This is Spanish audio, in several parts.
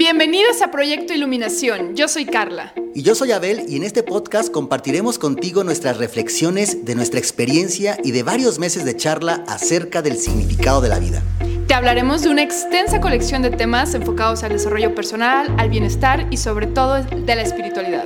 Bienvenidos a Proyecto Iluminación. Yo soy Carla. Y yo soy Abel y en este podcast compartiremos contigo nuestras reflexiones de nuestra experiencia y de varios meses de charla acerca del significado de la vida. Te hablaremos de una extensa colección de temas enfocados al desarrollo personal, al bienestar y sobre todo de la espiritualidad.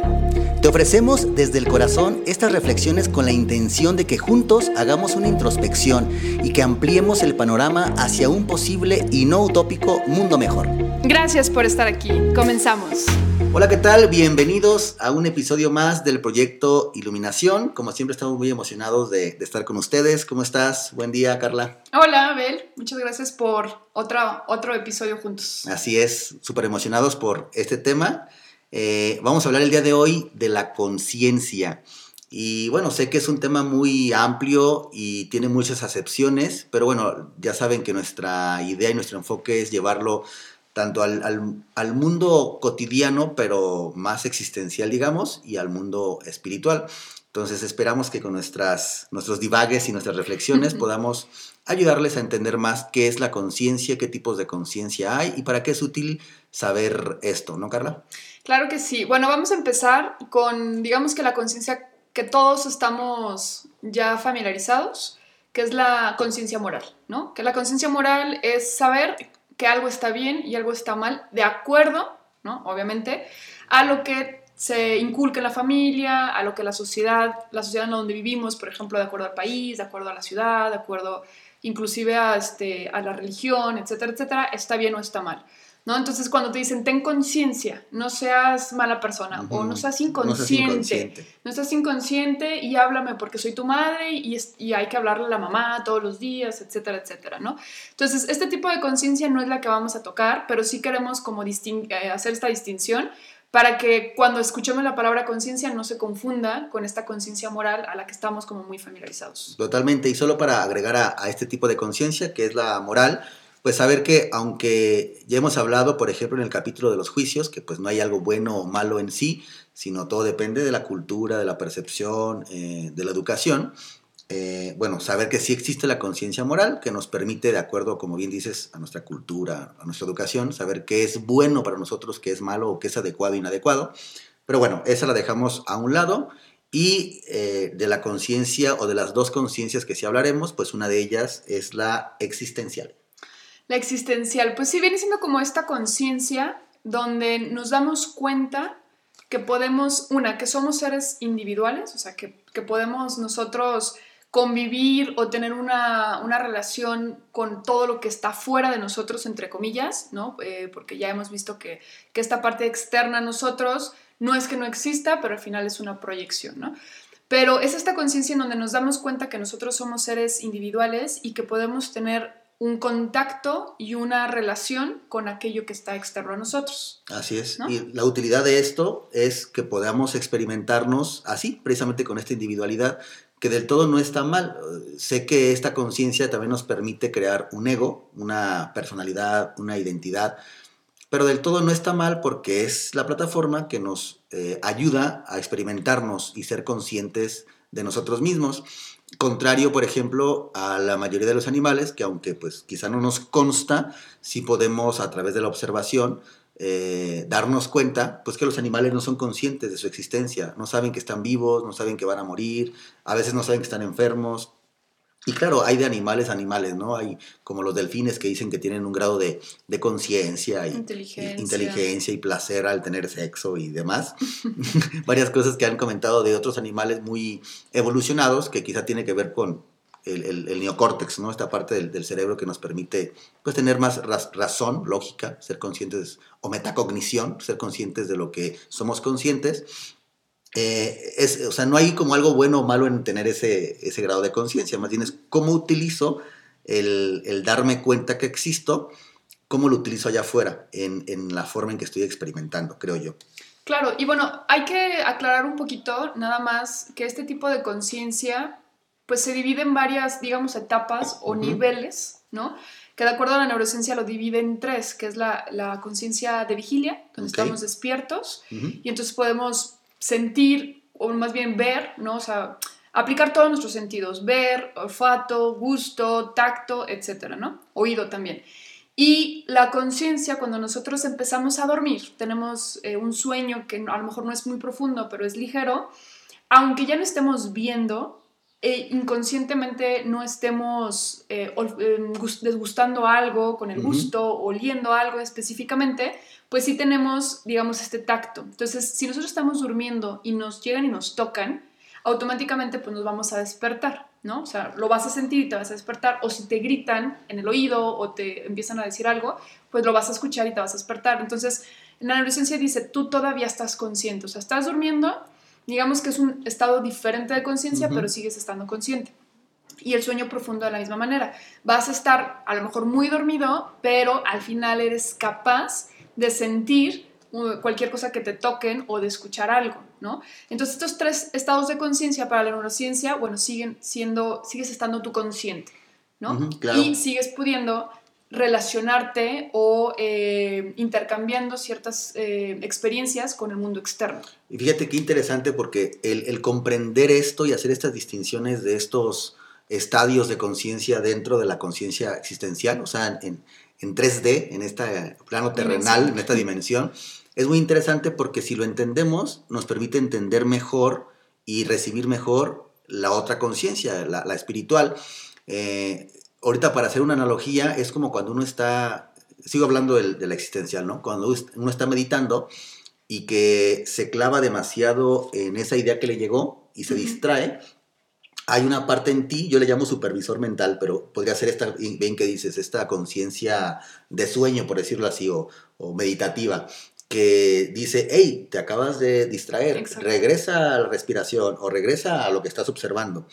Te ofrecemos desde el corazón estas reflexiones con la intención de que juntos hagamos una introspección y que ampliemos el panorama hacia un posible y no utópico mundo mejor. Gracias por estar aquí. Comenzamos. Hola, ¿qué tal? Bienvenidos a un episodio más del proyecto Iluminación. Como siempre estamos muy emocionados de, estar con ustedes. ¿Cómo estás? Buen día, Carla. Hola, Abel. Muchas gracias por otro, otro episodio juntos. Así es, súper emocionados por este tema. Eh, vamos a hablar el día de hoy de la conciencia. Y bueno, sé que es un tema muy amplio y tiene muchas acepciones, pero bueno, ya saben que nuestra idea y nuestro enfoque es llevarlo tanto al, mundo cotidiano, pero más existencial, digamos, y al mundo espiritual. Entonces esperamos que con nuestras, nuestros divagues y nuestras reflexiones podamos ayudarles a entender más qué es la conciencia, qué tipos de conciencia hay y para qué es útil saber esto, ¿no, Carla? Claro que sí. Bueno, vamos a empezar con, digamos que la conciencia que todos estamos ya familiarizados, que es la conciencia moral, ¿no? Que la conciencia moral es saber que algo está bien y algo está mal, de acuerdo, ¿no? Obviamente, a lo que se inculca en la familia, a lo que la sociedad, la sociedad en donde vivimos, por ejemplo, de acuerdo al país, de acuerdo a la ciudad, de acuerdo inclusive a, este, a la religión, etcétera, etcétera, está bien o está mal. ¿no? Entonces, cuando te dicen, ten conciencia, no seas mala persona o no seas inconsciente, no seas inconsciente, y háblame porque soy tu madre y, y, hay que hablarle a la mamá todos los días, etcétera, etcétera, ¿no? Entonces, este tipo de conciencia no es la que vamos a tocar, pero sí queremos como eh, hacer esta distinción para que cuando escuchemos la palabra conciencia no se confunda con esta conciencia moral a la que estamos como muy familiarizados. Totalmente, y solo para agregar a, este tipo de conciencia, que es la moral, pues saber que aunque ya hemos hablado, por ejemplo, en el capítulo de los juicios, que pues no hay algo bueno o malo en sí, sino todo depende de la cultura, de la percepción, eh, de la educación, eh, bueno, saber que sí existe la conciencia moral que nos permite, de acuerdo, como bien dices, a nuestra cultura, a nuestra educación, saber qué es bueno para nosotros, qué es malo o qué es adecuado e inadecuado. Pero bueno, esa la dejamos a un lado. Y eh, de la conciencia o de las dos conciencias que sí hablaremos, pues una de ellas es la existencial. La existencial, pues sí viene siendo como esta conciencia donde nos damos cuenta que podemos, una, que somos seres individuales, o sea, que, podemos nosotros convivir o tener una, relación con todo lo que está fuera de nosotros, entre comillas, ¿no? Eh, porque ya hemos visto que, que, esta parte externa a nosotros no es que no exista, pero al final es una proyección, ¿no? Pero es esta conciencia en donde nos damos cuenta que nosotros somos seres individuales y que podemos tener un contacto y una relación con aquello que está externo a nosotros. Así es. Y la utilidad de esto es que podamos experimentarnos así, precisamente con esta individualidad, que del todo no está mal. Sé que esta conciencia también nos permite crear un ego, una personalidad, una identidad, pero del todo no está mal porque es la plataforma que nos eh, ayuda a experimentarnos y ser conscientes de nosotros mismos. Contrario, por ejemplo, a la mayoría de los animales, que aunque pues quizá no nos consta, sí podemos a través de la observación eh, darnos cuenta pues que los animales no son conscientes de su existencia, no saben que están vivos, no saben que van a morir, a veces no saben que están enfermos, y claro, hay de animales animales, ¿no? Hay como los delfines que dicen que tienen un grado de, conciencia y inteligencia. Y, placer al tener sexo y demás. Varias cosas que han comentado de otros animales muy evolucionados que quizá tiene que ver con el, neocórtex, ¿no? Esta parte del, cerebro que nos permite pues, tener más razón, lógica, ser conscientes, o metacognición, ser conscientes de lo que somos conscientes eh, es, o sea, no hay como algo bueno o malo en tener ese, ese grado de conciencia, más bien es cómo utilizo el, el, darme cuenta que existo, cómo lo utilizo allá afuera, en, en, la forma en que estoy experimentando, creo yo. Claro, y bueno, hay que aclarar un poquito nada más que este tipo de conciencia pues se divide en varias, digamos, etapas o niveles, ¿no? Que de acuerdo a la neurociencia lo divide en tres, que es la, la conciencia de vigilia, donde estamos despiertos, y entonces podemos sentir, o más bien ver, ¿no? O aplicar todos nuestros sentidos, ver, olfato, gusto, tacto, etcétera, ¿no? Oído también. Y la conciencia, cuando nosotros empezamos a dormir, tenemos eh, un sueño que a lo mejor no es muy profundo, pero es ligero, aunque ya no estemos viendo, e inconscientemente no estemos eh, em, desgustando algo con el gusto, oliendo algo específicamente, pues sí tenemos, digamos, este tacto. Entonces, si nosotros estamos durmiendo y nos llegan y nos tocan, automáticamente pues nos vamos a despertar, ¿no? O sea, lo vas a sentir y te vas a despertar, o si te gritan en el oído o te empiezan a decir algo, pues lo vas a escuchar y te vas a despertar. Entonces, en la neurociencia dice, tú todavía estás consciente, o sea, estás durmiendo, digamos que es un estado diferente de conciencia, pero sigues estando consciente. Y el sueño profundo de la misma manera. Vas a estar a lo mejor muy dormido, pero al final eres capaz de sentir cualquier cosa que te toquen o de escuchar algo, ¿no? Entonces estos tres estados de conciencia para la neurociencia, bueno, siguen siendo, sigues estando tú consciente, ¿no? Y sigues pudiendo relacionarte o eh, intercambiando ciertas eh, experiencias con el mundo externo. Y fíjate qué interesante porque el, comprender esto y hacer estas distinciones de estos estadios de conciencia dentro de la conciencia existencial, o sea, en, en 3D, en este plano terrenal, en esta dimensión, es muy interesante porque si lo entendemos, nos permite entender mejor y recibir mejor la otra conciencia, la, espiritual. Eh, ahorita para hacer una analogía, es como cuando uno está, sigo hablando de, la existencial, ¿no? Cuando uno está meditando y que se clava demasiado en esa idea que le llegó y se distrae, hay una parte en ti, yo le llamo supervisor mental, pero podría ser esta, bien que dices, esta conciencia de sueño, por decirlo así, o, o meditativa, que dice, hey, te acabas de distraer, regresa a la respiración o regresa a lo que estás observando.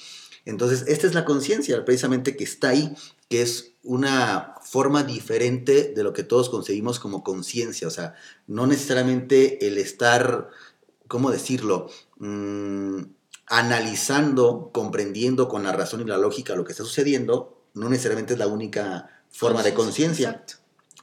Entonces, esta es la conciencia precisamente que está ahí, que es una forma diferente de lo que todos concebimos como conciencia, o sea, no necesariamente el estar, ¿cómo decirlo? Mm, analizando, comprendiendo con la razón y la lógica lo que está sucediendo, no necesariamente es la única forma de conciencia.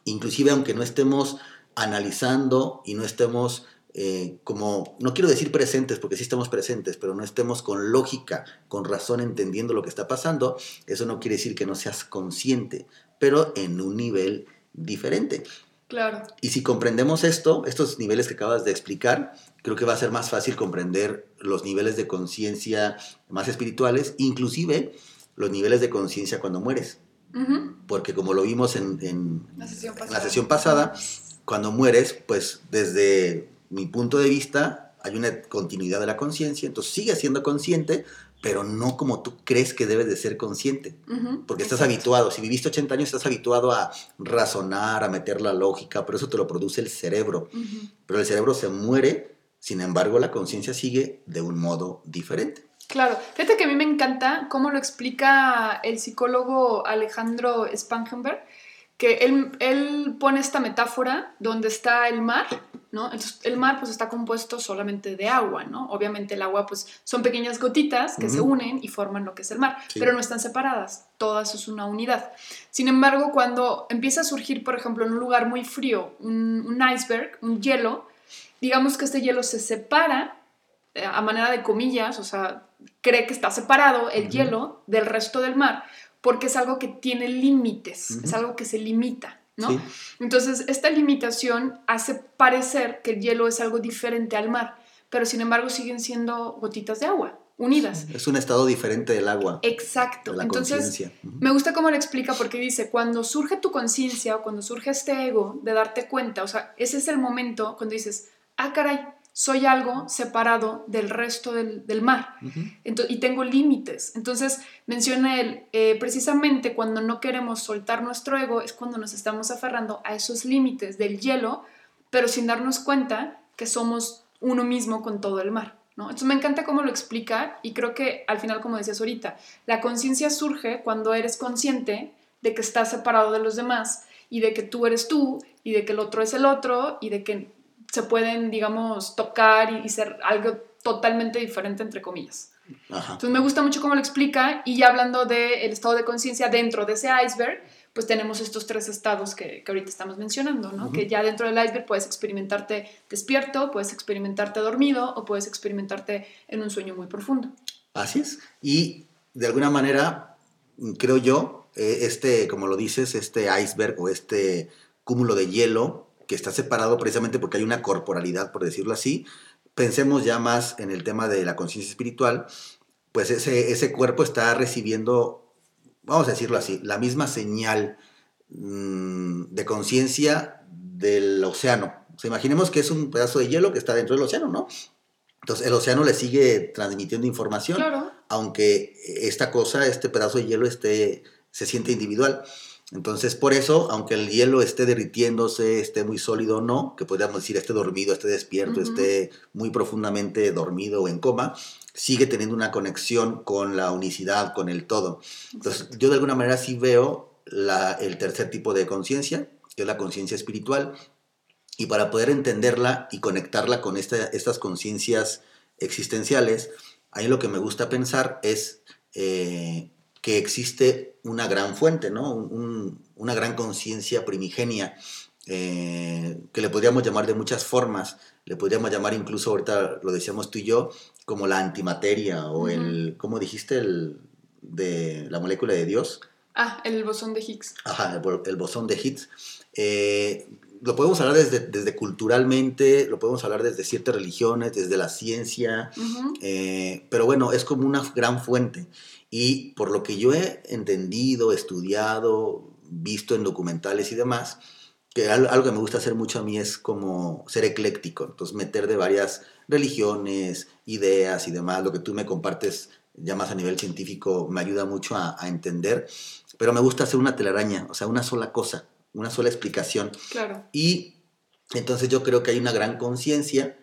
Inclusive aunque no estemos analizando y no estemos eh, como, no quiero decir presentes, porque sí estamos presentes, pero no estemos con lógica, con razón entendiendo lo que está pasando, eso no quiere decir que no seas consciente, pero en un nivel diferente. Claro. Y si comprendemos esto, estos niveles que acabas de explicar, creo que va a ser más fácil comprender los niveles de conciencia más espirituales, inclusive los niveles de conciencia cuando mueres. Porque como lo vimos en, la sesión pasada, cuando mueres, pues desde mi punto de vista hay una continuidad de la conciencia, entonces sigues siendo consciente, pero no como tú crees que debes de ser consciente, porque estás habituado, si viviste 80 años estás habituado a razonar, a meter la lógica, pero eso te lo produce el cerebro, pero el cerebro se muere, sin embargo la conciencia sigue de un modo diferente. Claro, fíjate que a mí me encanta cómo lo explica el psicólogo Alejandro Spangenberg, que él, él, pone esta metáfora donde está el mar, ¿no? Entonces, el mar pues está compuesto solamente de agua, ¿no? Obviamente el agua pues son pequeñas gotitas que se unen y forman lo que es el mar, pero no están separadas, todas es una unidad. Sin embargo, cuando empieza a surgir, por ejemplo, en un lugar muy frío, un, un iceberg, un hielo, digamos que este hielo se separa eh, a manera de comillas, o sea, cree que está separado el hielo del resto del mar, porque es algo que tiene límites, es algo que se limita, ¿no? Entonces, esta limitación hace parecer que el hielo es algo diferente al mar, pero sin embargo siguen siendo gotitas de agua unidas. Es un estado diferente del agua. Exacto. la Entonces, me gusta cómo lo explica porque dice, cuando surge tu conciencia o cuando surge este ego de darte cuenta, o sea, ese es el momento cuando dices, ah, caray, soy algo separado del resto del, mar y tengo límites. Entonces menciona él, eh, precisamente cuando no queremos soltar nuestro ego es cuando nos estamos aferrando a esos límites del hielo, pero sin darnos cuenta que somos uno mismo con todo el mar. ¿no? Entonces me encanta cómo lo explica y creo que al final, como decías ahorita, la conciencia surge cuando eres consciente de que estás separado de los demás y de que tú eres tú y de que el otro es el otro y de que se pueden, digamos, tocar y, ser algo totalmente diferente, entre comillas. Entonces me gusta mucho cómo lo explica y ya hablando del estado de conciencia dentro de ese iceberg, pues tenemos estos tres estados que, que ahorita estamos mencionando, ¿no? Que ya dentro del iceberg puedes experimentarte despierto, puedes experimentarte dormido o puedes experimentarte en un sueño muy profundo. Así es. Y de alguna manera, creo yo, eh, este, como lo dices, este iceberg o este cúmulo de hielo que está separado precisamente porque hay una corporalidad, por decirlo así, pensemos ya más en el tema de la conciencia espiritual, pues ese, ese cuerpo está recibiendo, vamos a decirlo así, la misma señal mm, de conciencia del océano. O sea, imaginemos que es un pedazo de hielo que está dentro del océano, ¿no? Entonces el océano le sigue transmitiendo información, aunque esta cosa, este pedazo de hielo esté, se siente individual. Entonces, por eso, aunque el hielo esté derritiéndose, esté muy sólido o no, que podríamos decir esté dormido, esté despierto, esté muy profundamente dormido o en coma, sigue teniendo una conexión con la unicidad, con el todo. Entonces, yo de alguna manera sí veo el tercer tipo de conciencia, que es la conciencia espiritual, y para poder entenderla y conectarla con estas conciencias existenciales, ahí lo que me gusta pensar es eh, que existe una gran fuente, ¿no? una gran conciencia primigenia, eh, que le podríamos llamar de muchas formas, le podríamos llamar incluso, ahorita lo decíamos tú y yo, como la antimateria o el, ¿cómo dijiste? El de la molécula de Dios. Ah, el bosón de Higgs. Ajá, el, el bosón de Higgs. Eh, lo podemos hablar desde, desde, culturalmente, lo podemos hablar desde ciertas religiones, desde la ciencia, eh, pero bueno, es como una gran fuente. Y por lo que yo he entendido, estudiado, visto en documentales y demás, que algo que me gusta hacer mucho a mí es como ser ecléctico, entonces meter de varias religiones, ideas y demás, lo que tú me compartes ya más a nivel científico me ayuda mucho a, a entender, pero me gusta hacer una telaraña, o sea, una sola cosa una sola explicación. Claro. Y entonces yo creo que hay una gran conciencia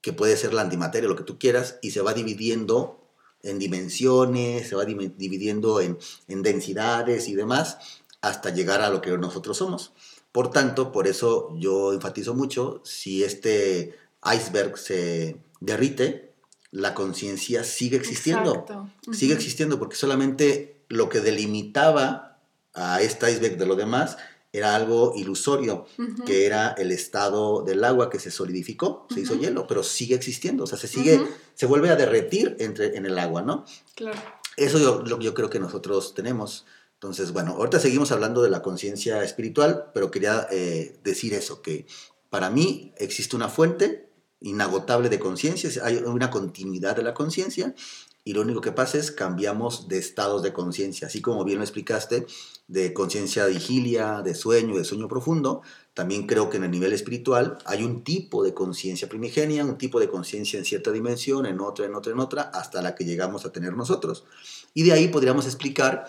que puede ser la antimateria, lo que tú quieras, y se va dividiendo en dimensiones, se va dividiendo en, en densidades y demás, hasta llegar a lo que nosotros somos. Por tanto, por eso yo enfatizo mucho, si este iceberg se derrite, la conciencia sigue existiendo. Sigue existiendo porque solamente lo que delimitaba a este iceberg de lo demás era algo ilusorio, que era el estado del agua que se solidificó, se hizo hielo, pero sigue existiendo, o sea, se sigue, se vuelve a derretir entre, en el agua, ¿no? Claro. Eso yo, lo, yo creo que nosotros tenemos. Entonces, bueno, ahorita seguimos hablando de la conciencia espiritual, pero quería eh, decir eso, que para mí existe una fuente inagotable de conciencia, hay una continuidad de la conciencia y lo único que pasa es cambiamos de estados de conciencia, así como bien lo explicaste, de conciencia de vigilia, de sueño, de sueño profundo, también creo que en el nivel espiritual hay un tipo de conciencia primigenia, un tipo de conciencia en cierta dimensión, en otra, en otra, en otra, hasta la que llegamos a tener nosotros. Y de ahí podríamos explicar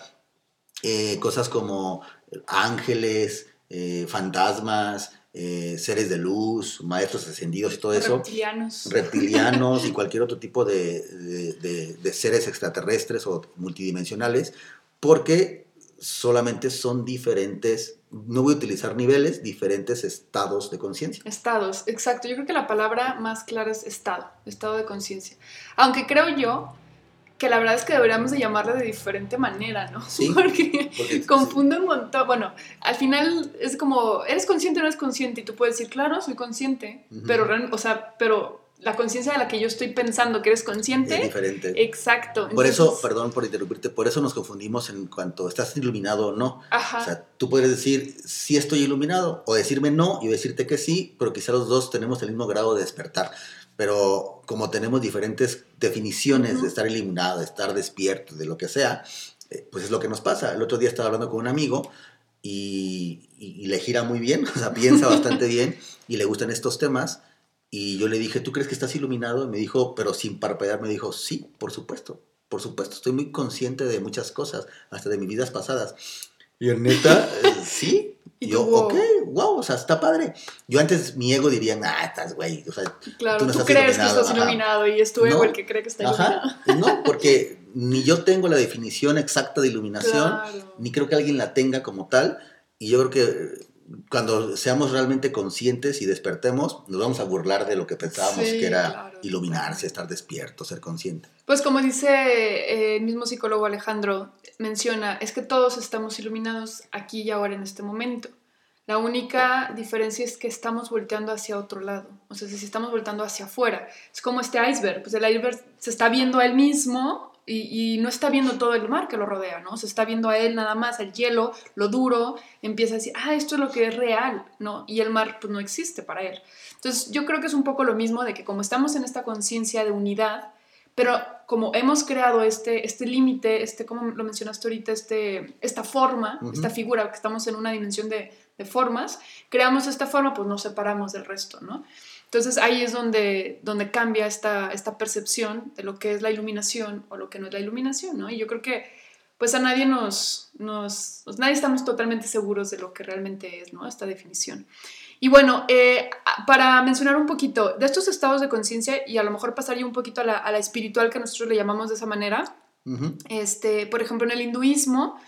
eh, cosas como ángeles, eh, fantasmas, eh, seres de luz, maestros ascendidos y todo eso. Reptilianos. Reptilianos y cualquier otro tipo de, de, seres extraterrestres o multidimensionales, porque solamente son diferentes, no voy a utilizar niveles, diferentes estados de conciencia. Estados, exacto. Yo creo que la palabra más clara es estado, estado de conciencia. Aunque creo yo que la verdad es que deberíamos de llamarla de diferente manera, ¿no? Sí, porque, confunde un montón. Bueno, al final es como, ¿eres consciente o no eres consciente? Y tú puedes decir, claro, soy consciente, pero, o sea, pero la conciencia de la que yo estoy pensando que eres consciente. Es diferente. Exacto. Por eso, perdón por interrumpirte, por eso nos confundimos en cuanto estás iluminado o no. Ajá. O sea, tú puedes decir sí estoy iluminado o decirme no y decirte que sí, pero quizá los dos tenemos el mismo grado de despertar pero como tenemos diferentes definiciones de estar iluminado, de estar despierto, de lo que sea, eh, pues es lo que nos pasa. El otro día estaba hablando con un amigo y, le gira muy bien, o sea, piensa bastante bien y le gustan estos temas. Y yo le dije, ¿tú crees que estás iluminado? Y me dijo, pero sin parpadear, me dijo, sí, por supuesto, por supuesto, estoy muy consciente de muchas cosas, hasta de mis vidas pasadas. Y en neta, sí, y yo, ok, wow, o sea, está padre. Yo antes mi ego diría, ah, estás güey, o sea, claro, tú, no estás crees que estás iluminado y es tu ego el que cree que está iluminado. No, porque ni yo tengo la definición exacta de iluminación, ni creo que alguien la tenga como tal. Y yo creo que cuando seamos realmente conscientes y despertemos, nos vamos a burlar de lo que pensábamos que era iluminarse, estar despierto, ser consciente. Pues como dice eh, el mismo psicólogo Alejandro, menciona, es que todos estamos iluminados aquí y ahora en este momento. La única diferencia es que estamos volteando hacia otro lado. O sea, si estamos volteando hacia afuera, es como este iceberg. Pues el iceberg se está viendo a él mismo y, no está viendo todo el mar que lo rodea, ¿no? Se está viendo a él nada más, el hielo, lo duro, empieza a decir, ah, esto es lo que es real, ¿no? Y el mar pues no existe para él. Entonces yo creo que es un poco lo mismo de que como estamos en esta conciencia de unidad, pero como hemos creado este, este límite, este, como lo mencionaste ahorita, este, esta forma, esta figura, que estamos en una dimensión de, de formas, creamos esta forma, pues nos separamos del resto, ¿no? Entonces ahí es donde, donde cambia esta, esta percepción de lo que es la iluminación o lo que no es la iluminación, ¿no? Y yo creo que pues a nadie nos, nos pues, nadie estamos totalmente seguros de lo que realmente es, ¿no? Esta definición. Y bueno, eh, para mencionar un poquito de estos estados de conciencia y a lo mejor pasaría un poquito a la, a la, espiritual que nosotros le llamamos de esa manera, este, por ejemplo, en el hinduismo,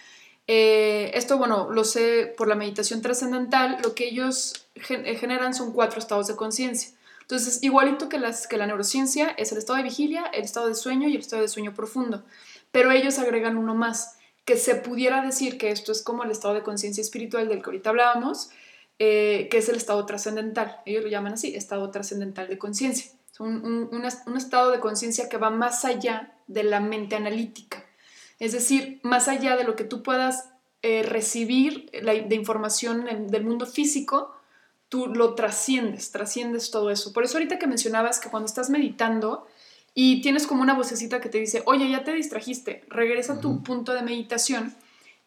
eh, esto, bueno, lo sé por la meditación trascendental, lo que ellos eh, generan son cuatro estados de conciencia. Entonces, igualito que, las, que la neurociencia, es el estado de vigilia, el estado de sueño y el estado de sueño profundo. Pero ellos agregan uno más, que se pudiera decir que esto es como el estado de conciencia espiritual del que ahorita hablábamos, eh, que es el estado trascendental. Ellos lo llaman así, estado trascendental de conciencia. Es un, un, estado de conciencia que va más allá de la mente analítica. Es decir, más allá de lo que tú puedas eh, recibir de información del mundo físico, tú lo trasciendes, trasciendes todo eso. Por eso ahorita que mencionabas que cuando estás meditando y tienes como una vocecita que te dice, oye, ya te distrajiste, regresa a tu punto de meditación,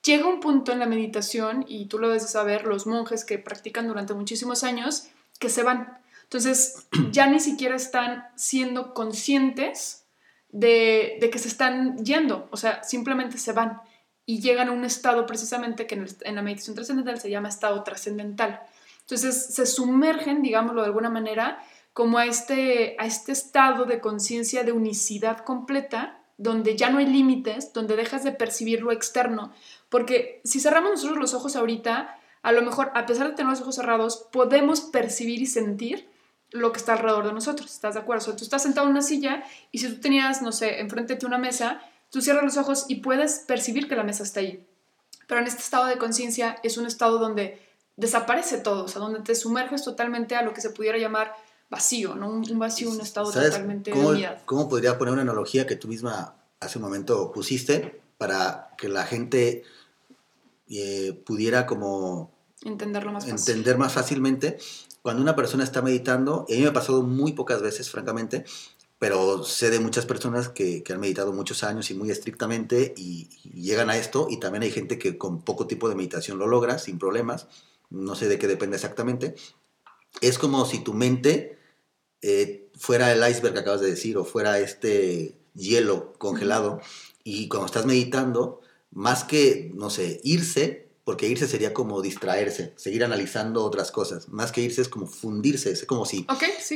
llega un punto en la meditación, y tú lo debes de saber, los monjes que practican durante muchísimos años, que se van. Entonces, ya ni siquiera están siendo conscientes de, que se están yendo, o sea, simplemente se van y llegan a un estado precisamente que en, en la meditación trascendental se llama estado trascendental. Entonces se sumergen, digámoslo de alguna manera, como a este, a este estado de conciencia de unicidad completa, donde ya no hay límites, donde dejas de percibir lo externo. Porque si cerramos nosotros los ojos ahorita, a lo mejor, a pesar de tener los ojos cerrados, podemos percibir y sentir lo que está alrededor de nosotros. ¿Estás de acuerdo? O sea, tú estás sentado en una silla y si tú tenías, no sé, enfrente de una mesa, tú cierras los ojos y puedes percibir que la mesa está ahí. Pero en este estado de conciencia es un estado donde desaparece todo, o sea, donde te sumerges totalmente a lo que se pudiera llamar vacío, ¿no? Un, vacío, un estado totalmente cómo, de unidad. ¿Cómo podría poner una analogía que tú misma hace un momento pusiste para que la gente eh, pudiera como... Entenderlo más Entender más fácilmente. Cuando una persona está meditando, y a mí me ha pasado muy pocas veces, francamente, pero sé de muchas personas que, que, han meditado muchos años y muy estrictamente y, y, llegan a esto y también hay gente que con poco tipo de meditación lo logra sin problemas no sé de qué depende exactamente, es como si tu mente eh, fuera el iceberg que acabas de decir o fuera este hielo congelado y cuando estás meditando, más que, no sé, irse, porque irse sería como distraerse, seguir analizando otras cosas, más que irse es como fundirse, es como si,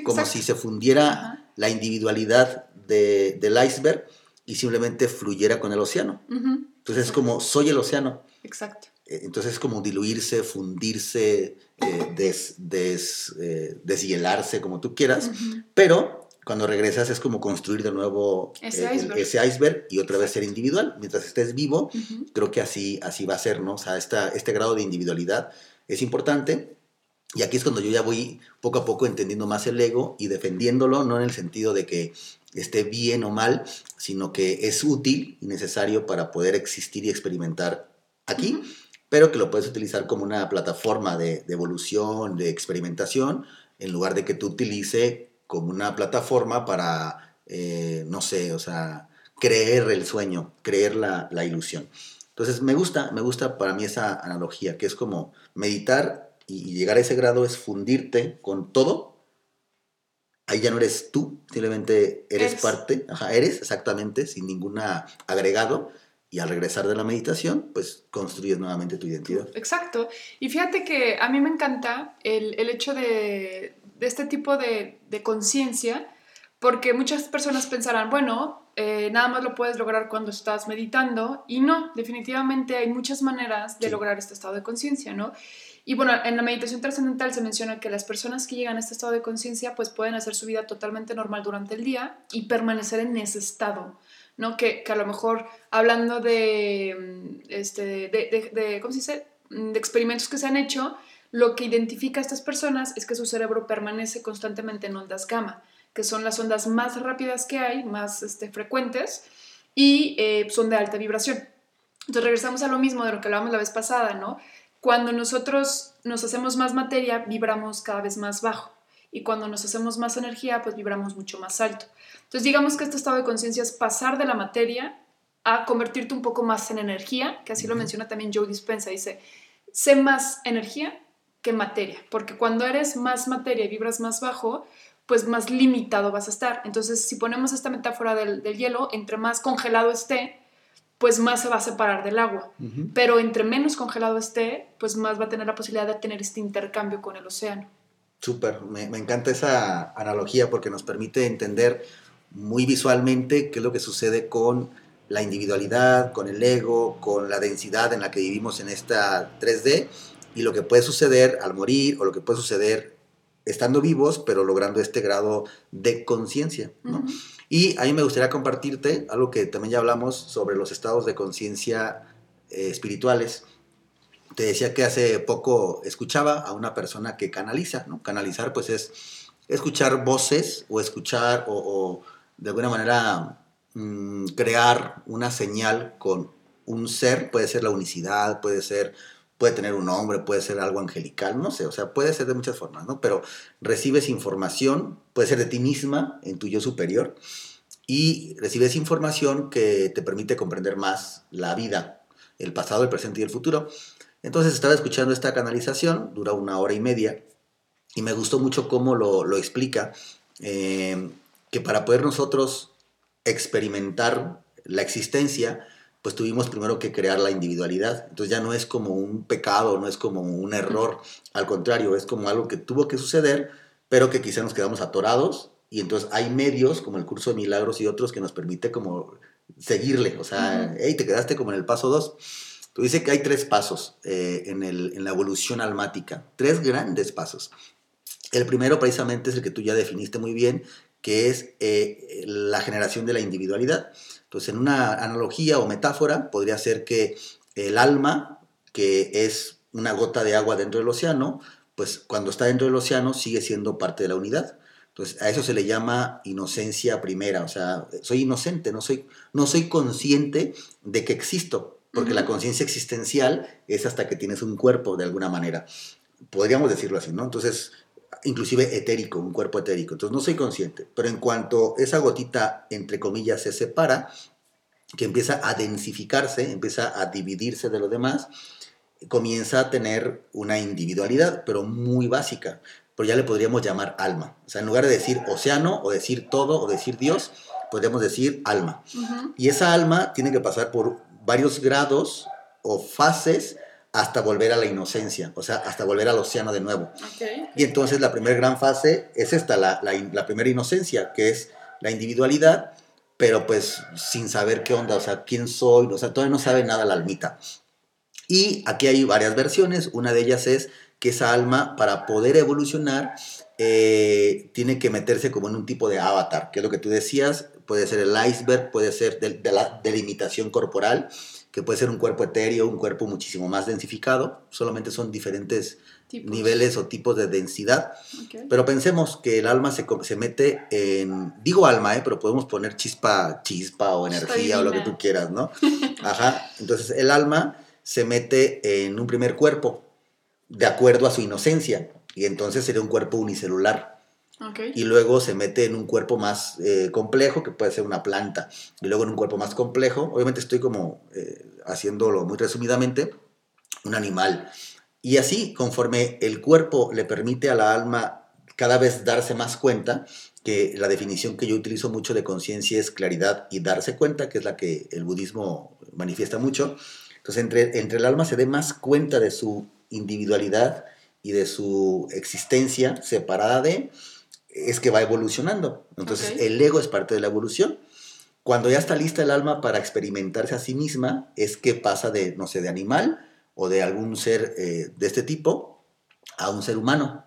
como si se fundiera la individualidad del iceberg y simplemente fluyera con el océano. Entonces es como soy el océano. Exacto. Eh, entonces es como diluirse, fundirse, eh, des, eh, deshielarse, como tú quieras, pero cuando regresas es como construir de nuevo ese, iceberg. y otra vez ser individual. Mientras estés vivo, creo que así, así va a ser, ¿no? O sea, esta, este grado de individualidad es importante. Y aquí es cuando yo ya voy poco a poco entendiendo más el ego y defendiéndolo, no en el sentido de que esté bien o mal, sino que es útil y necesario para poder existir y experimentar aquí pero que lo puedes utilizar como una plataforma de, evolución, de experimentación, en lugar de que tú utilice como una plataforma para, eh, no sé, o sea, creer el sueño, creer la, ilusión. Entonces me gusta, me gusta para mí esa analogía, que es como meditar y, llegar a ese grado es fundirte con todo. Ahí ya no eres tú, simplemente eres, eres. parte, ajá, eres exactamente, sin ningún agregado y al regresar de la meditación, pues construyes nuevamente tu identidad. Exacto. Y fíjate que a mí me encanta el, el hecho de, de, este tipo de, de conciencia, porque muchas personas pensarán, bueno, eh, nada más lo puedes lograr cuando estás meditando, y no, definitivamente hay muchas maneras de lograr este estado de conciencia, ¿no? Y bueno, en la meditación trascendental se menciona que las personas que llegan a este estado de conciencia pues pueden hacer su vida totalmente normal durante el día y permanecer en ese estado. ¿no? Que, a lo mejor hablando de, mm, este, de, ¿cómo se dice? de experimentos que se han hecho, lo que identifica a estas personas es que su cerebro permanece constantemente en ondas gamma, que son las ondas más rápidas que hay, más este, frecuentes, y eh, son de alta vibración. Entonces regresamos a lo mismo de lo que hablábamos la vez pasada, ¿no? Cuando nosotros nos hacemos más materia, vibramos cada vez más bajo. Y cuando nos hacemos más energía, pues vibramos mucho más alto. Entonces digamos que este estado de conciencia es pasar de la materia a convertirte un poco más en energía, que así lo menciona también Joe Dispensa, dice, sé más energía que materia, porque cuando eres más materia y vibras más bajo, pues más limitado vas a estar. Entonces, si ponemos esta metáfora del, hielo, entre más congelado esté, pues más se va a separar del agua. Pero entre menos congelado esté, pues más va a tener la posibilidad de tener este intercambio con el océano. Súper, me, me, encanta esa analogía porque nos permite entender muy visualmente qué es lo que sucede con la individualidad, con el ego, con la densidad en la que vivimos en esta 3D y lo que puede suceder al morir o lo que puede suceder estando vivos, pero logrando este grado de conciencia. Y a mí me gustaría compartirte algo que también ya hablamos sobre los estados de conciencia eh, espirituales. Te decía que hace poco escuchaba a una persona que canaliza, ¿no? Canalizar pues es escuchar voces o escuchar o, de alguna manera Mm, crear una señal con un ser, puede ser la unicidad, puede ser, puede tener un nombre, puede ser algo angelical, no sé, o sea, puede ser de muchas formas, ¿no? Pero recibes información, puede ser de ti misma, en tu yo superior, y recibes información que te permite comprender más la vida, el pasado, el presente y el futuro. Entonces estaba escuchando esta canalización, dura una hora y media, y me gustó mucho cómo lo, explica, eh, que para poder nosotros experimentar la existencia, pues tuvimos primero que crear la individualidad. Entonces ya no es como un pecado, no es como un error, al contrario, es como algo que tuvo que suceder, pero que quizá nos quedamos atorados y entonces hay medios como el curso de milagros y otros que nos permite como seguirle, o sea, hey, te quedaste como en el paso 2. Tú dices que hay tres pasos eh, en, el, en la evolución almática, tres grandes pasos. El primero precisamente es el que tú ya definiste muy bien, que es eh, la generación de la individualidad. Entonces, en una analogía o metáfora, podría ser que el alma, que es una gota de agua dentro del océano, pues cuando está dentro del océano sigue siendo parte de la unidad. Entonces, a eso se le llama inocencia primera, o sea, soy inocente, no soy, no soy consciente de que existo, porque la conciencia existencial es hasta que tienes un cuerpo de alguna manera. Podríamos decirlo así, ¿no? Entonces, inclusive etérico, un cuerpo etérico. Entonces no soy consciente, pero en cuanto esa gotita, entre comillas, se separa, que empieza a densificarse, empieza a dividirse de lo demás, comienza a tener una individualidad, pero muy básica, pero ya le podríamos llamar alma. O sea, en lugar de decir océano o decir todo o decir Dios, podríamos decir alma. Y esa alma tiene que pasar por varios grados o fases hasta volver a la inocencia, o sea, hasta volver al océano de nuevo. Y entonces la primera gran fase es esta, la, la, primera inocencia, que es la individualidad, pero pues sin saber qué onda, o sea, quién soy, o sea, todavía no sabe nada la almita. Y aquí hay varias versiones, una de ellas es que esa alma, para poder evolucionar, eh, tiene que meterse como en un tipo de avatar, que es lo que tú decías, puede ser el iceberg, puede ser de la delimitación corporal, que puede ser un cuerpo etéreo, un cuerpo muchísimo más densificado, solamente son diferentes niveles o tipos de densidad. Pero pensemos que el alma se, se mete en, digo alma, ¿eh? pero podemos poner chispa, chispa o energía o lo que tú quieras, ¿no? Ajá, entonces el alma se mete en un primer cuerpo, de acuerdo a su inocencia, y entonces sería un cuerpo unicelular. Y luego se mete en un cuerpo más eh, complejo, que puede ser una planta. Y luego en un cuerpo más complejo, obviamente estoy como eh, haciéndolo muy resumidamente, un animal. Y así, conforme el cuerpo le permite a la alma cada vez darse más cuenta, que la definición que yo utilizo mucho de conciencia es claridad y darse cuenta, que es la que el budismo manifiesta mucho. Entonces, entre, entre el alma se dé más cuenta de su individualidad y de su existencia separada de, es que va evolucionando. Entonces, el ego es parte de la evolución. Cuando ya está lista el alma para experimentarse a sí misma, es que pasa de, no sé, de animal o de algún ser eh, de este tipo a un ser humano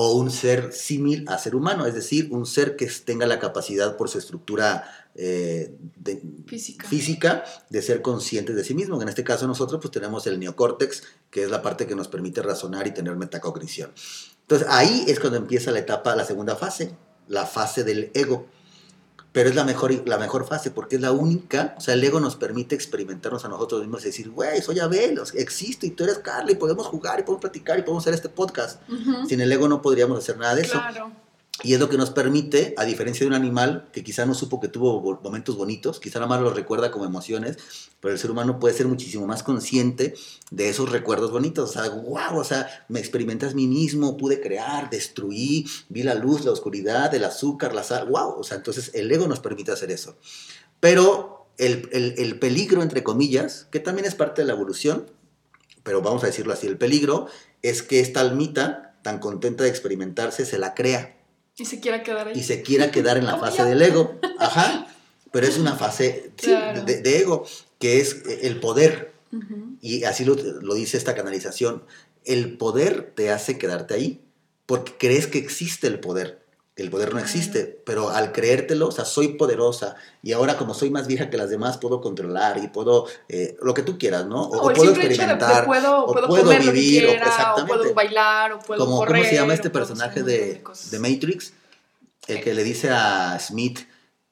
o un ser símil a ser humano, es decir, un ser que tenga la capacidad por su estructura eh, física. de ser consciente de sí mismo. En este caso nosotros pues tenemos el neocórtex, que es la parte que nos permite razonar y tener metacognición. Entonces ahí es cuando empieza la etapa, la segunda fase, la fase del ego. pero es la mejor, la mejor fase porque es la única, o sea, el ego nos permite experimentarnos a nosotros mismos y decir, güey, soy Abel, existo y tú eres Carla y podemos jugar y podemos platicar y podemos hacer este podcast. Sin el ego no podríamos hacer nada de eso. Y es lo que nos permite, a diferencia de un animal que quizá no supo que tuvo momentos bonitos, quizá nada más los recuerda como emociones, pero el ser humano puede ser muchísimo más consciente de esos recuerdos bonitos. O sea, wow, o sea, me experimentas a mí mismo, pude crear, destruí, vi la luz, la oscuridad, el azúcar, la sal, wow. O sea, entonces el ego nos permite hacer eso. Pero el, el peligro, entre comillas, que también es parte de la evolución, pero vamos a decirlo así, el peligro es que esta almita, tan contenta de experimentarse, se la crea y se quiera quedar ahí. Y se quiera quedar en la fase del ego. Ajá. Pero es una fase de, ego, que es el poder. Y así lo, lo, dice esta canalización. El poder te hace quedarte ahí porque crees que existe el poder el poder no existe, pero al creértelo, o sea, soy poderosa y ahora como soy más vieja que las demás puedo controlar y puedo, eh, lo que tú quieras, ¿no? O, puedo experimentar, puedo, o puedo, vivir, o, exactamente. puedo bailar, o puedo como, ¿Cómo se llama este personaje de, de, Matrix? El que le dice a Smith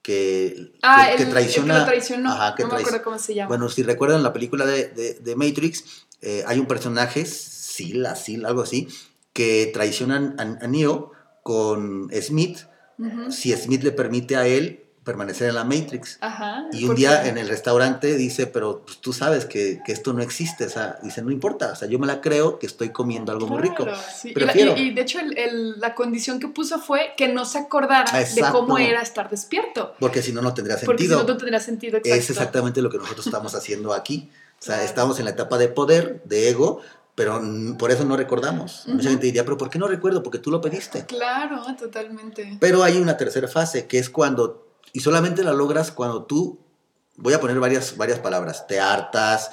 que, ah, que, traiciona. El que lo Ajá, que no me acuerdo cómo se llama. Bueno, si recuerdan la película de, de, Matrix, eh, hay un personaje, Sil, Sil, algo así, que traiciona a, a Neo con Smith, si Smith le permite a él permanecer en la Matrix. y un día en el restaurante dice, pero pues, tú sabes que, esto no existe. O sea, dice, no importa, o sea, yo me la creo que estoy comiendo algo muy rico. Y, de hecho la condición que puso fue que no se acordara de cómo era estar despierto. Porque si no, no tendría sentido. Porque si no, no tendría sentido. Es exactamente lo que nosotros estamos haciendo aquí. O sea, estamos en la etapa de poder, de ego, pero por eso no recordamos. Mucha gente diría, pero ¿por qué no recuerdo? Porque tú lo pediste. Claro, totalmente. Pero hay una tercera fase, que es cuando, y solamente la logras cuando tú, voy a poner varias, varias palabras, te hartas,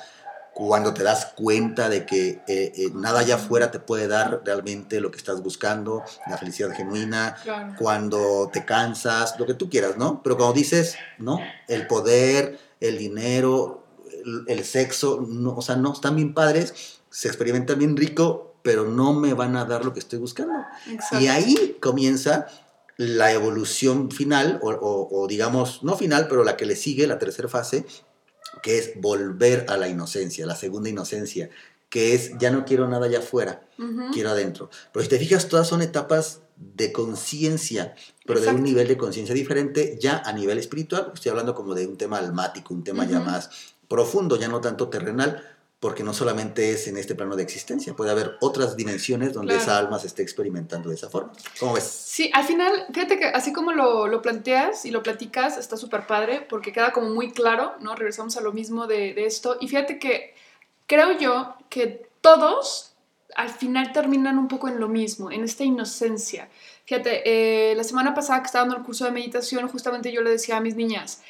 cuando te das cuenta de que eh, eh, nada allá afuera te puede dar realmente lo que estás buscando, la felicidad genuina, cuando te cansas, lo que tú quieras, ¿no? Pero cuando dices, ¿no? El poder, el dinero, el, el sexo, no, o sea, no, están bien padres, se experimenta bien rico, pero no me van a dar lo que estoy buscando. Y ahí comienza la evolución final, o, digamos, no final, pero la que le sigue, la tercera fase, que es volver a la inocencia, la segunda inocencia, que es ya no quiero nada allá afuera, quiero adentro. Pero si te fijas, todas son etapas de conciencia, pero de un nivel de conciencia diferente, ya a nivel espiritual, estoy hablando como de un tema almático, un tema ya más profundo, ya no tanto terrenal, porque no solamente es en este plano de existencia, puede haber otras dimensiones donde esa alma se esté experimentando de esa forma. ¿Cómo ves? Sí, al final, fíjate que así como lo, lo planteas y lo platicas, está súper padre, porque queda como muy claro, ¿no? Regresamos a lo mismo de, de, esto, y fíjate que creo yo que todos al final terminan un poco en lo mismo, en esta inocencia. Fíjate, eh, la semana pasada que estaba dando el curso de meditación, justamente yo le decía a mis niñas,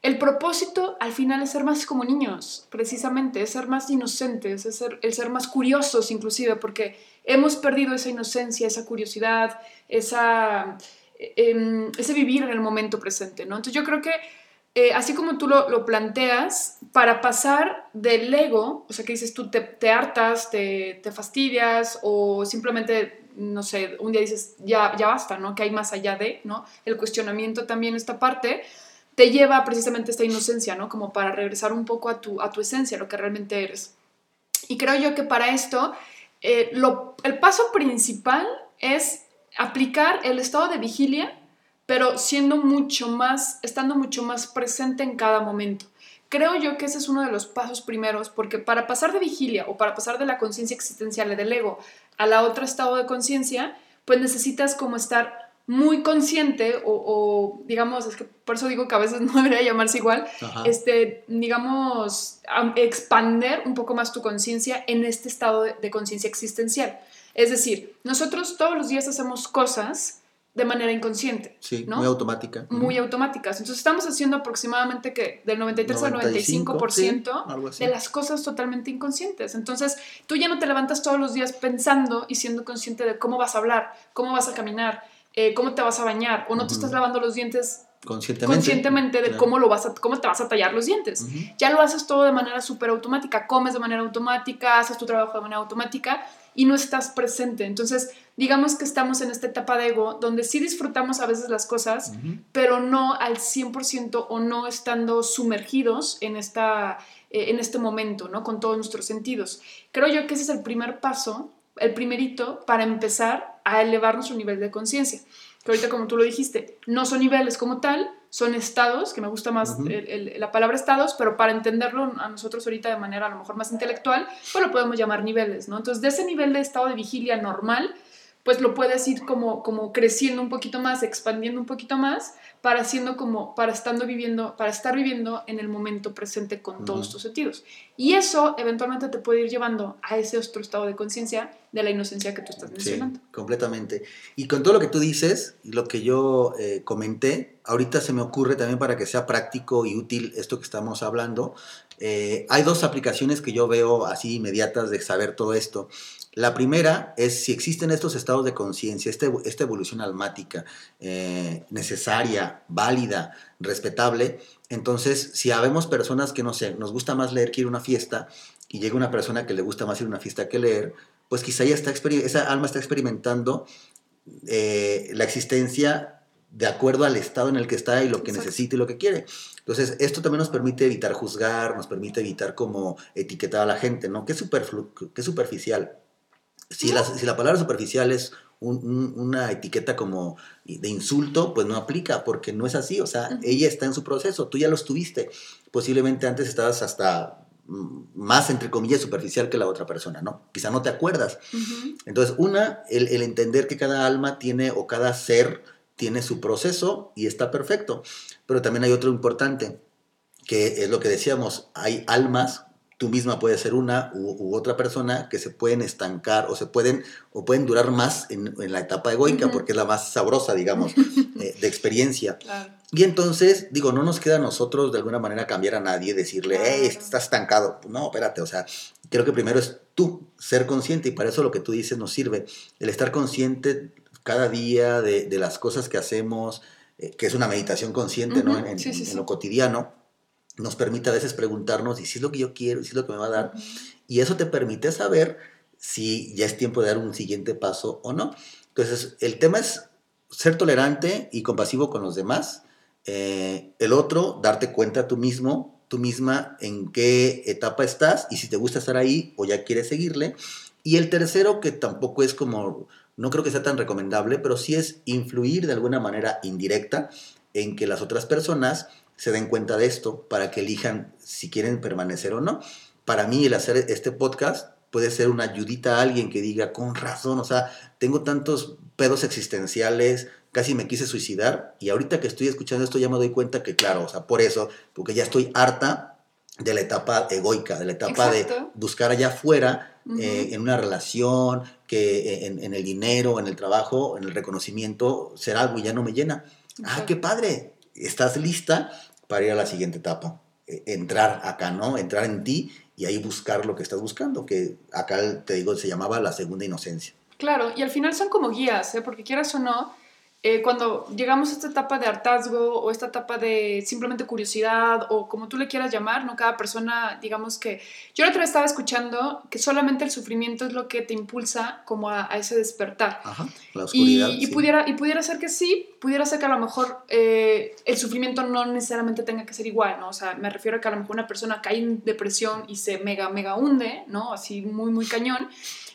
el propósito al final es ser más como niños, precisamente, es ser más inocentes, es ser, el ser más curiosos inclusive, porque hemos perdido esa inocencia, esa curiosidad, esa, em, ese vivir en el momento presente, ¿no? Entonces yo creo que eh, así como tú lo, planteas, para pasar del ego, o sea, que dices tú te, hartas, te, te, fastidias o simplemente, no sé, un día dices, ya, ya basta, ¿no? Que hay más allá de, ¿no? El cuestionamiento también, esta parte te lleva precisamente esta inocencia, ¿no? Como para regresar un poco a tu, a tu esencia, lo que realmente eres. Y creo yo que para esto, eh, lo, el paso principal es aplicar el estado de vigilia, pero siendo mucho más, estando mucho más presente en cada momento. Creo yo que ese es uno de los pasos primeros, porque para pasar de vigilia o para pasar de la conciencia existencial del ego a la otro estado de conciencia, pues necesitas como estar muy consciente o, digamos, es que por eso digo que a veces no debería llamarse igual, este, digamos, expander un poco más tu conciencia en este estado de, conciencia existencial. Es decir, nosotros todos los días hacemos cosas de manera inconsciente. Sí, muy automática. Muy automáticas. Entonces estamos haciendo aproximadamente que del 93 al 95% de las cosas totalmente inconscientes. Entonces tú ya no te levantas todos los días pensando y siendo consciente de cómo vas a hablar, cómo vas a caminar, eh, cómo te vas a bañar o no te estás lavando los dientes conscientemente, de cómo, lo vas a, cómo te vas a tallar los dientes. Ya lo haces todo de manera súper automática, comes de manera automática, haces tu trabajo de manera automática y no estás presente. Entonces, digamos que estamos en esta etapa de ego donde sí disfrutamos a veces las cosas, pero no al 100% o no estando sumergidos en, esta, eh, en este momento, ¿no? Con todos nuestros sentidos. Creo yo que ese es el primer paso, el primerito para empezar a elevar nuestro nivel de conciencia. Que ahorita, como tú lo dijiste, no son niveles como tal, son estados, que me gusta más la palabra estados, pero para entenderlo a nosotros ahorita de manera a lo mejor más intelectual, pues lo podemos llamar niveles, ¿no? Entonces, de ese nivel de estado de vigilia normal, pues lo puedes ir como, como creciendo un poquito más, expandiendo un poquito más, para siendo como, para estando viviendo, para estar viviendo en el momento presente con todos tus sentidos. Y eso eventualmente te puede ir llevando a ese otro estado de conciencia de la inocencia que tú estás mencionando. Sí, completamente. Y con todo lo que tú dices, y lo que yo eh, comenté, ahorita se me ocurre también para que sea práctico y útil esto que estamos hablando. Eh, hay dos aplicaciones que yo veo así inmediatas de saber todo esto. La primera es si existen estos estados de conciencia, este, esta evolución almática eh, necesaria, válida, respetable. Entonces, si habemos personas que, no sé, nos gusta más leer que ir a una fiesta y llega una persona que le gusta más ir a una fiesta que leer, pues quizá ya está esa alma está experimentando eh, la existencia de acuerdo al estado en el que está y lo que necesita y lo que quiere. Entonces, esto también nos permite evitar juzgar, nos permite evitar como etiquetar a la gente, ¿no? ¿Qué es, qué superficial? Si la, si la palabra superficial es una etiqueta como de insulto, pues no aplica, porque no es así. O sea, ella está en su proceso, tú ya lo estuviste. Posiblemente antes estabas hasta mm, más, entre comillas, superficial que la otra persona, ¿no? Quizá no te acuerdas. Entonces, una, el, el, entender que cada alma tiene o cada ser tiene su proceso y está perfecto. Pero también hay otro importante, que es lo que decíamos, hay almas tú misma puedes ser una u, otra persona que se pueden estancar o se pueden o pueden durar más en, la etapa egoica porque es la más sabrosa, digamos, eh, de experiencia. Y entonces, digo, no nos queda a nosotros de alguna manera cambiar a nadie, decirle, hey, estás estancado. No, espérate, o sea, creo que primero es tú ser consciente y para eso lo que tú dices nos sirve. El estar consciente cada día de, las cosas que hacemos, eh, que es una meditación consciente, ¿no? En, en lo cotidiano nos permite a veces preguntarnos, ¿y si es lo que yo quiero? ¿Y si es lo que me va a dar? Y eso te permite saber si ya es tiempo de dar un siguiente paso o no. Entonces, el tema es ser tolerante y compasivo con los demás. Eh, el otro, darte cuenta tú mismo, tú misma, en qué etapa estás y si te gusta estar ahí o ya quieres seguirle. Y el tercero, que tampoco es como, no creo que sea tan recomendable, pero sí es influir de alguna manera indirecta en que las otras personas se den cuenta de esto para que elijan si quieren permanecer o no. Para mí el hacer este podcast puede ser una ayudita a alguien que diga, con razón, o sea, tengo tantos pedos existenciales, casi me quise suicidar y ahorita que estoy escuchando esto ya me doy cuenta que claro, o sea, por eso, porque ya estoy harta de la etapa egoica, de la etapa de buscar allá afuera, eh, en una relación, que eh, en, el dinero, en el trabajo, en el reconocimiento, ser algo y ya no me llena. Ah, qué padre, estás lista para ir a la siguiente etapa. E, entrar acá, ¿no? Entrar en ti y ahí buscar lo que estás buscando, que acá te digo, se llamaba la segunda inocencia. Claro, y al final son como guías, ¿eh? porque quieras o no, eh, cuando llegamos a esta etapa de hartazgo o esta etapa de simplemente curiosidad o como tú le quieras llamar, ¿no? Cada persona, digamos que... Yo la otra vez estaba escuchando que solamente el sufrimiento es lo que te impulsa como a, ese despertar. Ajá, la oscuridad. Y, pudiera, y pudiera ser que sí, pudiera ser que a lo mejor eh, el sufrimiento no necesariamente tenga que ser igual, ¿no? O sea, me refiero a que a lo mejor una persona cae en depresión y se mega, mega hunde, ¿no? Así muy, muy cañón.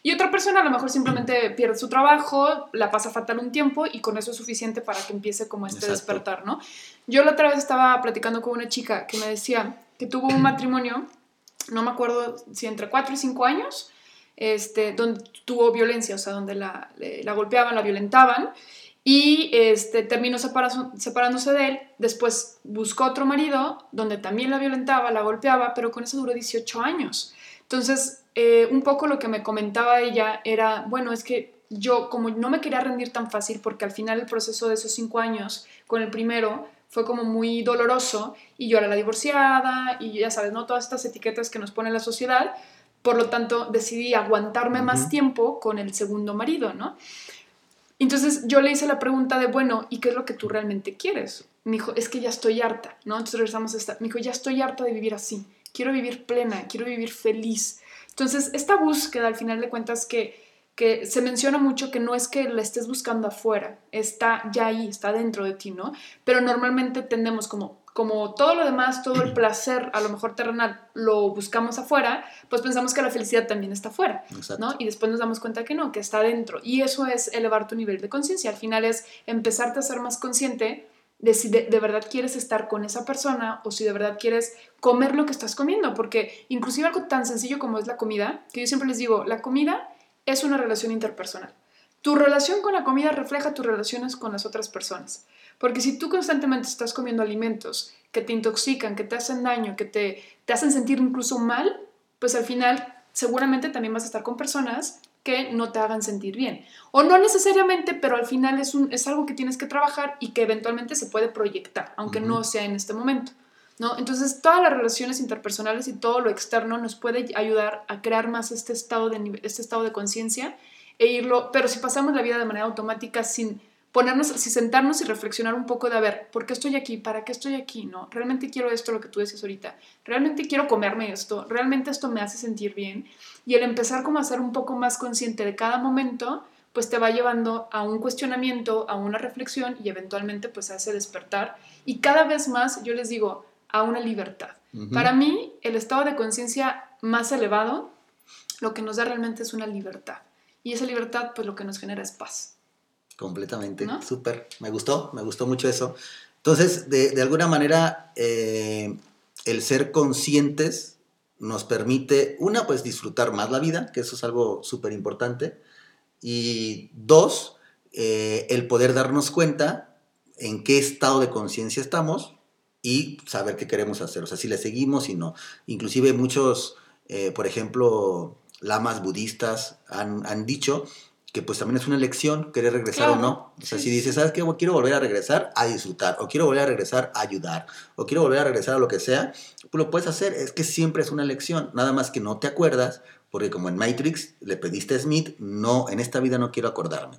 Y otra persona a lo mejor simplemente pierde su trabajo, la pasa fatal un tiempo y con eso es suficiente para que empiece como este despertar, ¿no? Yo la otra vez estaba platicando con una chica que me decía que tuvo un matrimonio, no me acuerdo si entre 4 y 5 años, este, donde tuvo violencia, o sea, donde la, la golpeaban, la violentaban y este, terminó separándose de él. Después buscó otro marido donde también la violentaba, la golpeaba, pero con eso duró 18 años. Entonces, eh, un poco lo que me comentaba ella era, bueno, es que yo como no me quería rendir tan fácil porque al final el proceso de esos cinco años con el primero fue como muy doloroso y yo era la divorciada y ya sabes, ¿no? Todas estas etiquetas que nos pone la sociedad. Por lo tanto, decidí aguantarme más tiempo con el segundo marido, ¿no? Entonces yo le hice la pregunta de, bueno, ¿y qué es lo que tú realmente quieres? Me dijo, es que ya estoy harta, ¿no? Entonces regresamos a esta. Me dijo, ya estoy harta de vivir así. Quiero vivir plena, quiero vivir feliz. Entonces, esta búsqueda, al final de cuentas, que que se menciona mucho que no es que la estés buscando afuera, está ya ahí, está dentro de ti, ¿no? Pero normalmente tendemos como como todo lo demás, todo el placer, a lo mejor terrenal, lo buscamos afuera, pues pensamos que la felicidad también está afuera, ¿no? Y después nos damos cuenta que no, que está dentro. Y eso es elevar tu nivel de conciencia. Al final es empezarte a ser más consciente de si de, verdad quieres estar con esa persona o si de verdad quieres comer lo que estás comiendo. Porque inclusive algo tan sencillo como es la comida, que yo siempre les digo, la comida es una relación interpersonal. Tu relación con la comida refleja tus relaciones con las otras personas. Porque si tú constantemente estás comiendo alimentos que te intoxican, que te hacen daño, que te, te hacen sentir incluso mal, pues al final seguramente también vas a estar con personas que no te hagan sentir bien. O no necesariamente, pero al final es, un, es algo que tienes que trabajar y que eventualmente se puede proyectar, aunque no sea en este momento. ¿no? Entonces, todas las relaciones interpersonales y todo lo externo nos puede ayudar a crear más este estado de, este estado de conciencia e irlo, pero si pasamos la vida de manera automática sin ponernos, si sentarnos y reflexionar un poco de, a ver, ¿por qué estoy aquí? ¿Para qué estoy aquí? ¿No? ¿Realmente quiero esto, lo que tú decías ahorita? ¿Realmente quiero comerme esto? ¿Realmente esto me hace sentir bien? Y el empezar como a ser un poco más consciente de cada momento, pues te va llevando a un cuestionamiento, a una reflexión y eventualmente pues a ese despertar. Y cada vez más, yo les digo, a una libertad. Para mí, el estado de conciencia más elevado, lo que nos da realmente es una libertad. Y esa libertad, pues lo que nos genera es paz. Completamente, súper. Me gustó, me gustó mucho eso. Entonces, de, alguna manera, eh, el ser conscientes nos permite, una, pues disfrutar más la vida, que eso es algo súper importante. Y dos, eh, el poder darnos cuenta en qué estado de conciencia estamos y saber qué queremos hacer. O sea, si le seguimos y no. Inclusive muchos, eh, por ejemplo, lamas budistas han, han dicho que pues también es una elección querer regresar o no. O sea, si dices, ¿sabes qué? Quiero volver a regresar a disfrutar, o quiero volver a regresar a ayudar, o quiero volver a regresar a lo que sea, pues lo puedes hacer. Es que siempre es una elección, nada más que no te acuerdas, porque como en Matrix le pediste a Smith, no, en esta vida no quiero acordarme.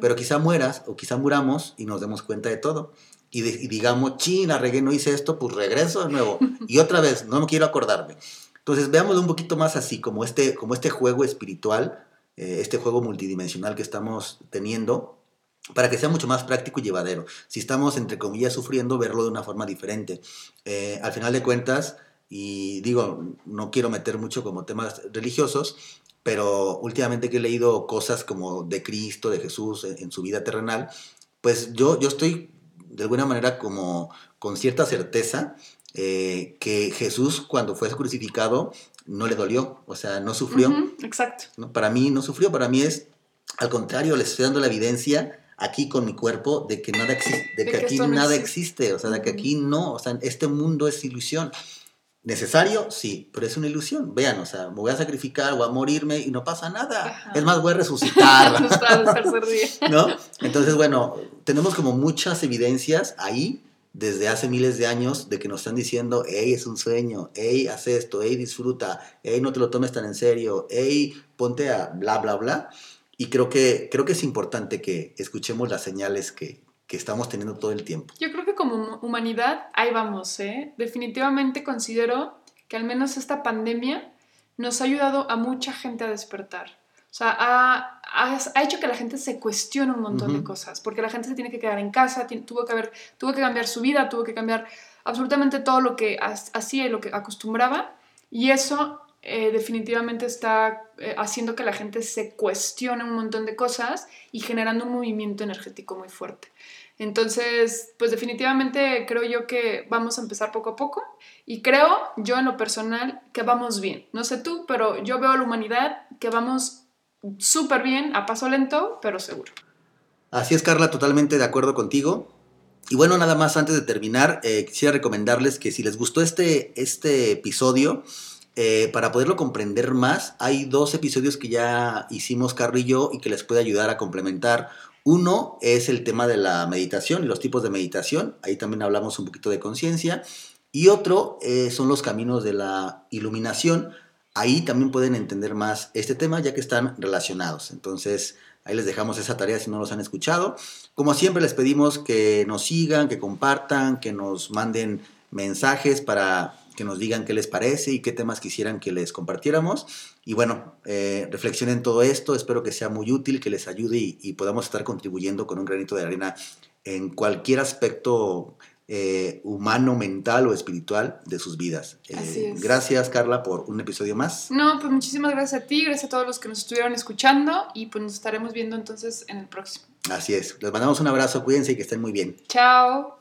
Pero quizá mueras o quizá muramos y nos demos cuenta de todo. Y, digamos, ching, regué, no hice esto, pues regreso de nuevo. Y otra vez, no me quiero acordarme. Entonces, veámoslo un poquito más así, como este, como este juego espiritual eh, este juego multidimensional que estamos teniendo para que sea mucho más práctico y llevadero. Si estamos, entre comillas, sufriendo, verlo de una forma diferente. Eh, al final de cuentas, y digo, no quiero meter mucho como temas religiosos, pero últimamente que he leído cosas como de Cristo, de Jesús en, su vida terrenal, pues yo, yo estoy de alguna manera como con cierta certeza eh, que Jesús cuando fue crucificado no le dolió, o sea, no sufrió. exacto. ¿no? Para mí no sufrió, para mí es, al contrario, le estoy dando la evidencia aquí con mi cuerpo de que nada existe, de, que, aquí nada existe. o sea, de que aquí no, o sea, este mundo es ilusión. ¿Necesario? Sí, pero es una ilusión. Vean, o sea, me voy a sacrificar, voy a morirme y no pasa nada. Es más, voy a resucitar. ¿No? Entonces, bueno, tenemos como muchas evidencias ahí desde hace miles de años de que nos están diciendo, hey, es un sueño, hey, haz esto, hey, disfruta, hey, no te lo tomes tan en serio, hey, ponte a bla, bla, bla. Y creo que, creo que es importante que escuchemos las señales que, que estamos teniendo todo el tiempo. Yo creo que como humanidad, ahí vamos, ¿eh? Definitivamente considero que al menos esta pandemia nos ha ayudado a mucha gente a despertar. O sea, ha, ha, hecho que la gente se cuestione un montón de cosas, porque la gente se tiene que quedar en casa, tuvo, que haber, tuvo que cambiar su vida, tuvo que cambiar absolutamente todo lo que hacía y lo que acostumbraba, y eso eh, definitivamente está eh, haciendo que la gente se cuestione un montón de cosas y generando un movimiento energético muy fuerte. Entonces, pues definitivamente creo yo que vamos a empezar poco a poco y creo yo en lo personal que vamos bien. No sé tú, pero yo veo a la humanidad que vamos súper bien, a paso lento, pero seguro. Así es, Carla, totalmente de acuerdo contigo. Y bueno, nada más antes de terminar, eh, quisiera recomendarles que si les gustó este, este episodio, eh, para poderlo comprender más, hay dos episodios que ya hicimos Carla y yo y que les puede ayudar a complementar. Uno es el tema de la meditación y los tipos de meditación, ahí también hablamos un poquito de conciencia. Y otro eh, son los caminos de la iluminación, Ahí también pueden entender más este tema ya que están relacionados. Entonces, ahí les dejamos esa tarea si no los han escuchado. Como siempre, les pedimos que nos sigan, que compartan, que nos manden mensajes para que nos digan qué les parece y qué temas quisieran que les compartiéramos. Y bueno, eh, reflexionen todo esto, espero que sea muy útil, que les ayude y, y podamos estar contribuyendo con un granito de arena en cualquier aspecto eh, humano, mental o espiritual de sus vidas. Eh, Así es. Gracias, Carla, por un episodio más. No, pues muchísimas gracias a ti, gracias a todos los que nos estuvieron escuchando y pues nos estaremos viendo entonces en el próximo. Así es. Les mandamos un abrazo, cuídense y que estén muy bien. Chao.